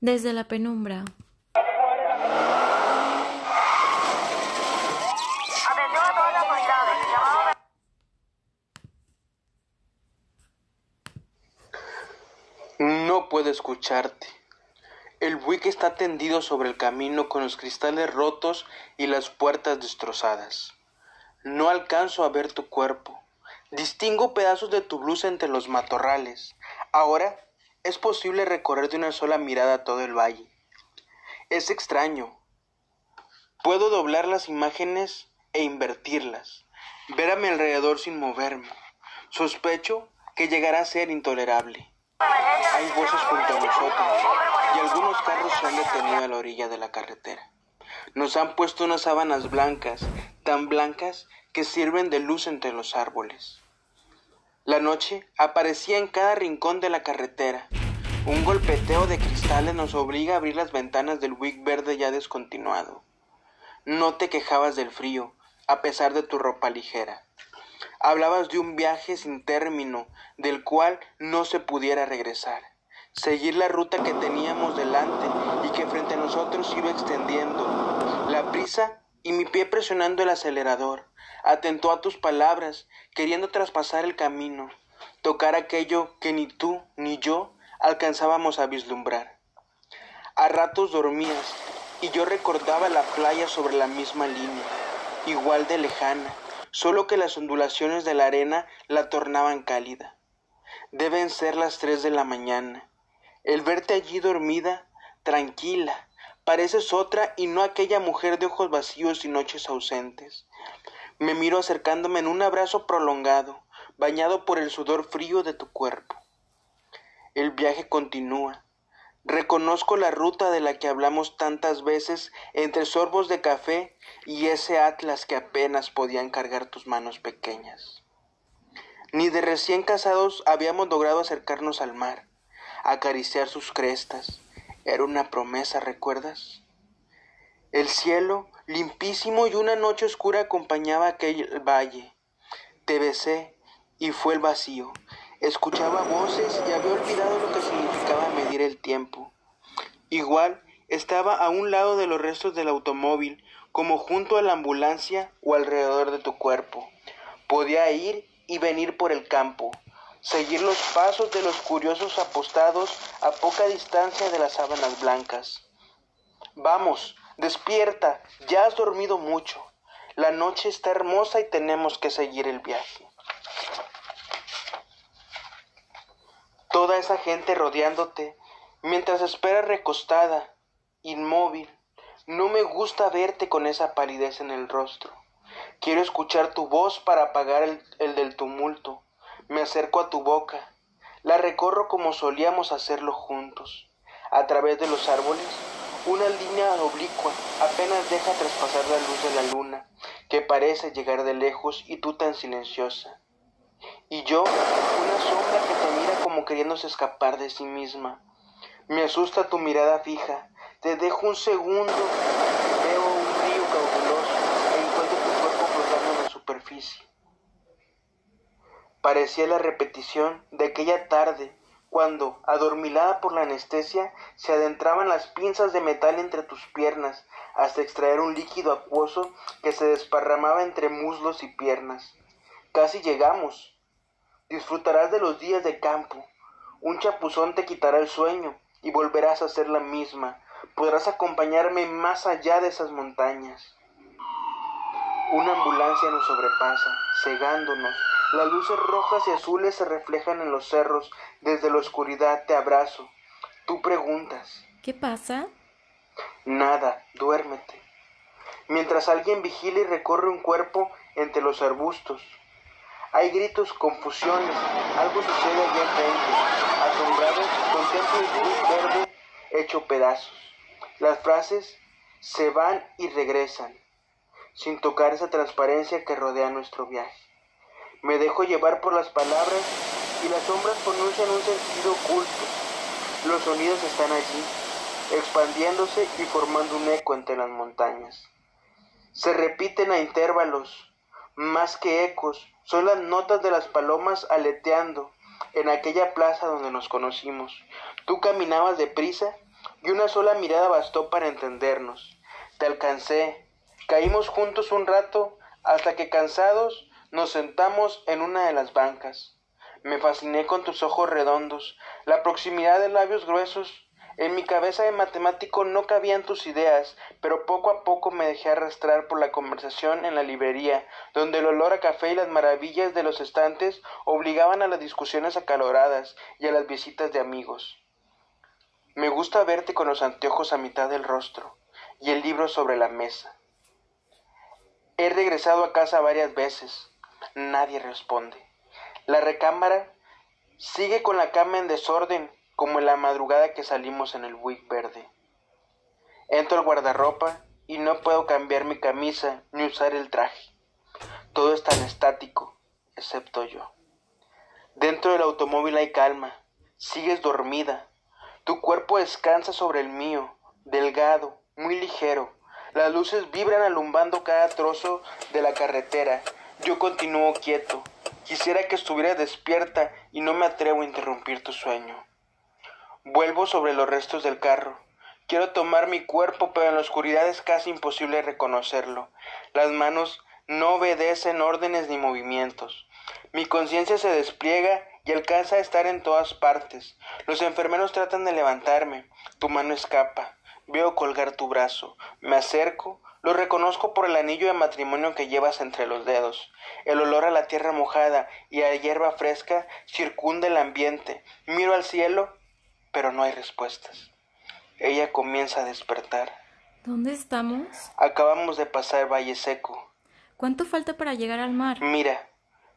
desde la penumbra. No puedo escucharte. El buque está tendido sobre el camino con los cristales rotos y las puertas destrozadas. No alcanzo a ver tu cuerpo. Distingo pedazos de tu blusa entre los matorrales. Ahora es posible recorrer de una sola mirada todo el valle. Es extraño. Puedo doblar las imágenes e invertirlas, ver a mi alrededor sin moverme. Sospecho que llegará a ser intolerable. Hay voces junto a nosotros y algunos carros se han detenido a la orilla de la carretera. Nos han puesto unas sábanas blancas, tan blancas que sirven de luz entre los árboles. La noche aparecía en cada rincón de la carretera. Un golpeteo de cristales nos obliga a abrir las ventanas del wig verde ya descontinuado. No te quejabas del frío, a pesar de tu ropa ligera. Hablabas de un viaje sin término, del cual no se pudiera regresar. Seguir la ruta que teníamos delante y que frente a nosotros iba extendiendo. La prisa y mi pie presionando el acelerador. Atentó a tus palabras, queriendo traspasar el camino, tocar aquello que ni tú ni yo alcanzábamos a vislumbrar. A ratos dormías y yo recordaba la playa sobre la misma línea, igual de lejana, solo que las ondulaciones de la arena la tornaban cálida. Deben ser las tres de la mañana. El verte allí dormida, tranquila, pareces otra y no aquella mujer de ojos vacíos y noches ausentes. Me miro acercándome en un abrazo prolongado, bañado por el sudor frío de tu cuerpo. El viaje continúa. Reconozco la ruta de la que hablamos tantas veces entre sorbos de café y ese atlas que apenas podían cargar tus manos pequeñas. Ni de recién casados habíamos logrado acercarnos al mar, acariciar sus crestas. Era una promesa, ¿recuerdas? El cielo, limpísimo y una noche oscura acompañaba aquel valle. Te besé y fue el vacío. Escuchaba voces y había olvidado lo que significaba medir el tiempo. Igual estaba a un lado de los restos del automóvil, como junto a la ambulancia o alrededor de tu cuerpo. Podía ir y venir por el campo, seguir los pasos de los curiosos apostados a poca distancia de las sábanas blancas. Vamos, despierta, ya has dormido mucho. La noche está hermosa y tenemos que seguir el viaje. Toda esa gente rodeándote, mientras esperas recostada, inmóvil. No me gusta verte con esa palidez en el rostro. Quiero escuchar tu voz para apagar el, el del tumulto. Me acerco a tu boca. La recorro como solíamos hacerlo juntos. A través de los árboles, una línea oblicua apenas deja traspasar la luz de la luna, que parece llegar de lejos y tú tan silenciosa. Y yo, una sombra que queriéndose escapar de sí misma. Me asusta tu mirada fija. Te dejo un segundo, veo un río cauteloso e encuentro tu cuerpo flotando en la superficie. Parecía la repetición de aquella tarde cuando, adormilada por la anestesia, se adentraban las pinzas de metal entre tus piernas hasta extraer un líquido acuoso que se desparramaba entre muslos y piernas. Casi llegamos. Disfrutarás de los días de campo. Un chapuzón te quitará el sueño y volverás a ser la misma. Podrás acompañarme más allá de esas montañas. Una ambulancia nos sobrepasa, cegándonos. Las luces rojas y azules se reflejan en los cerros. Desde la oscuridad te abrazo. Tú preguntas. ¿Qué pasa? Nada, duérmete. Mientras alguien vigila y recorre un cuerpo entre los arbustos. Hay gritos, confusiones, algo sucede allá enfrente. Asombrado, contemplo el luz verde hecho pedazos. Las frases se van y regresan, sin tocar esa transparencia que rodea nuestro viaje. Me dejo llevar por las palabras y las sombras pronuncian un sentido oculto. Los sonidos están allí, expandiéndose y formando un eco entre las montañas. Se repiten a intervalos, más que ecos, son las notas de las palomas aleteando en aquella plaza donde nos conocimos. Tú caminabas deprisa, y una sola mirada bastó para entendernos. Te alcancé, caímos juntos un rato hasta que cansados nos sentamos en una de las bancas. Me fasciné con tus ojos redondos, la proximidad de labios gruesos en mi cabeza de matemático no cabían tus ideas, pero poco a poco me dejé arrastrar por la conversación en la librería, donde el olor a café y las maravillas de los estantes obligaban a las discusiones acaloradas y a las visitas de amigos. Me gusta verte con los anteojos a mitad del rostro y el libro sobre la mesa. He regresado a casa varias veces. Nadie responde. La recámara sigue con la cama en desorden como en la madrugada que salimos en el Buick verde. Entro al guardarropa y no puedo cambiar mi camisa ni usar el traje. Todo es tan estático, excepto yo. Dentro del automóvil hay calma. Sigues dormida. Tu cuerpo descansa sobre el mío, delgado, muy ligero. Las luces vibran alumbando cada trozo de la carretera. Yo continúo quieto. Quisiera que estuviera despierta y no me atrevo a interrumpir tu sueño. Vuelvo sobre los restos del carro. Quiero tomar mi cuerpo, pero en la oscuridad es casi imposible reconocerlo. Las manos no obedecen órdenes ni movimientos. Mi conciencia se despliega y alcanza a estar en todas partes. Los enfermeros tratan de levantarme. Tu mano escapa. Veo colgar tu brazo. Me acerco. Lo reconozco por el anillo de matrimonio que llevas entre los dedos. El olor a la tierra mojada y a hierba fresca circunda el ambiente. Miro al cielo pero no hay respuestas. Ella comienza a despertar. ¿Dónde estamos? Acabamos de pasar Valle Seco. ¿Cuánto falta para llegar al mar? Mira,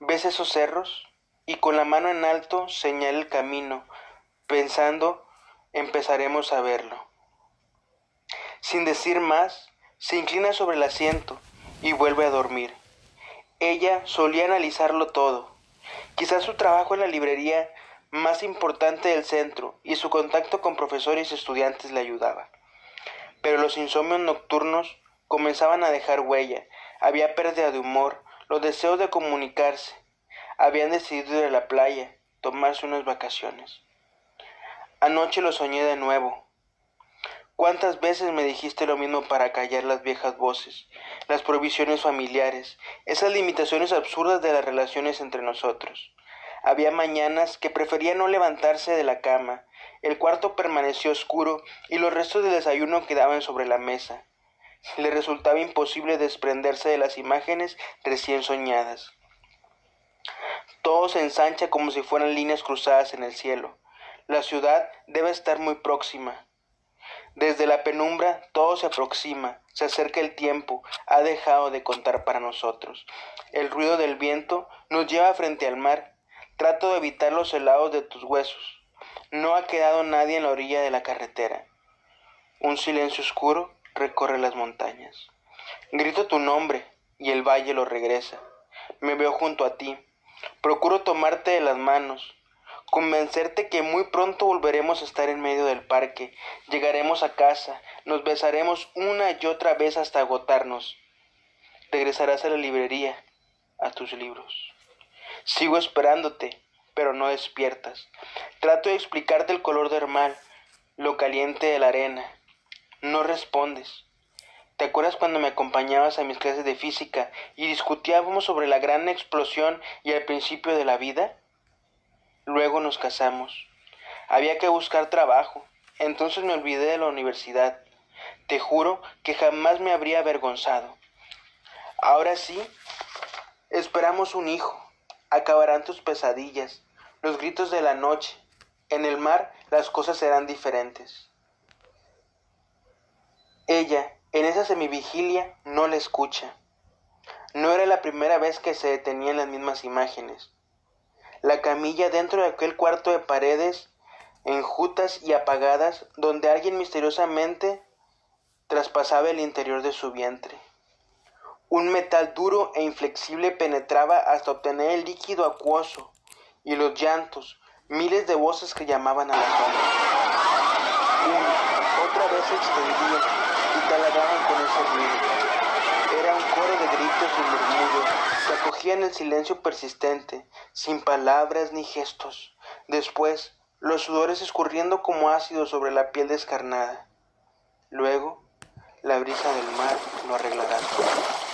¿ves esos cerros? Y con la mano en alto señala el camino, pensando empezaremos a verlo. Sin decir más, se inclina sobre el asiento y vuelve a dormir. Ella solía analizarlo todo. Quizás su trabajo en la librería más importante del centro y su contacto con profesores y estudiantes le ayudaba. Pero los insomnios nocturnos comenzaban a dejar huella, había pérdida de humor, los deseos de comunicarse, habían decidido ir a la playa, tomarse unas vacaciones. Anoche lo soñé de nuevo. ¿Cuántas veces me dijiste lo mismo para callar las viejas voces, las provisiones familiares, esas limitaciones absurdas de las relaciones entre nosotros? Había mañanas que prefería no levantarse de la cama. El cuarto permaneció oscuro y los restos del desayuno quedaban sobre la mesa. Le resultaba imposible desprenderse de las imágenes recién soñadas. Todo se ensancha como si fueran líneas cruzadas en el cielo. La ciudad debe estar muy próxima. Desde la penumbra todo se aproxima, se acerca el tiempo, ha dejado de contar para nosotros. El ruido del viento nos lleva frente al mar Trato de evitar los helados de tus huesos. No ha quedado nadie en la orilla de la carretera. Un silencio oscuro recorre las montañas. Grito tu nombre y el valle lo regresa. Me veo junto a ti. Procuro tomarte de las manos, convencerte que muy pronto volveremos a estar en medio del parque, llegaremos a casa, nos besaremos una y otra vez hasta agotarnos. Regresarás a la librería, a tus libros. Sigo esperándote, pero no despiertas. Trato de explicarte el color del mar, lo caliente de la arena. No respondes. ¿Te acuerdas cuando me acompañabas a mis clases de física y discutíamos sobre la gran explosión y el principio de la vida? Luego nos casamos. Había que buscar trabajo. Entonces me olvidé de la universidad. Te juro que jamás me habría avergonzado. Ahora sí, esperamos un hijo acabarán tus pesadillas, los gritos de la noche. En el mar las cosas serán diferentes. Ella, en esa semivigilia, no le escucha. No era la primera vez que se detenían las mismas imágenes. La camilla dentro de aquel cuarto de paredes enjutas y apagadas donde alguien misteriosamente traspasaba el interior de su vientre. Un metal duro e inflexible penetraba hasta obtener el líquido acuoso y los llantos, miles de voces que llamaban a la sombra. Una, otra vez se extendían y taladraban con ese ruido. Era un coro de gritos y murmullos que acogían el silencio persistente, sin palabras ni gestos. Después, los sudores escurriendo como ácido sobre la piel descarnada. la brisa del mar lo arreglará todo.